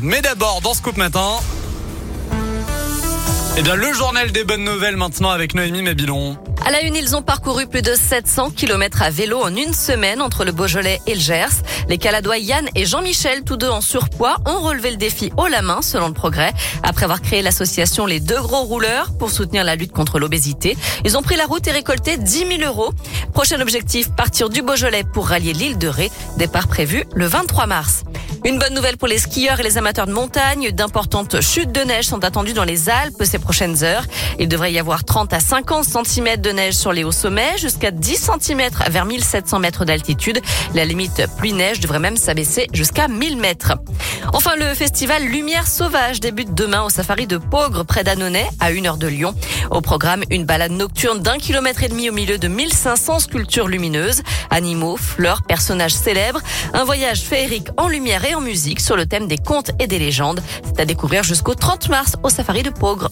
Mais d'abord, dans ce coupe matin. Eh bien, le journal des bonnes nouvelles maintenant avec Noémie Mabilon. À la une, ils ont parcouru plus de 700 km à vélo en une semaine entre le Beaujolais et le Gers. Les Caladois Yann et Jean-Michel, tous deux en surpoids, ont relevé le défi haut la main selon le progrès. Après avoir créé l'association Les Deux Gros Rouleurs pour soutenir la lutte contre l'obésité, ils ont pris la route et récolté 10 000 euros. Prochain objectif, partir du Beaujolais pour rallier l'île de Ré. Départ prévu le 23 mars. Une bonne nouvelle pour les skieurs et les amateurs de montagne. D'importantes chutes de neige sont attendues dans les Alpes ces prochaines heures. Il devrait y avoir 30 à 50 cm de neige sur les hauts sommets, jusqu'à 10 cm vers 1700 mètres d'altitude. La limite pluie-neige devrait même s'abaisser jusqu'à 1000 mètres. Enfin, le festival Lumière Sauvage débute demain au safari de Pogre, près d'Annonay, à une heure de Lyon. Au programme, une balade nocturne d'un kilomètre et demi au milieu de 1500 sculptures lumineuses, animaux, fleurs, personnages célèbres, un voyage féerique en lumière en musique sur le thème des contes et des légendes. C'est à découvrir jusqu'au 30 mars au safari de Pogre.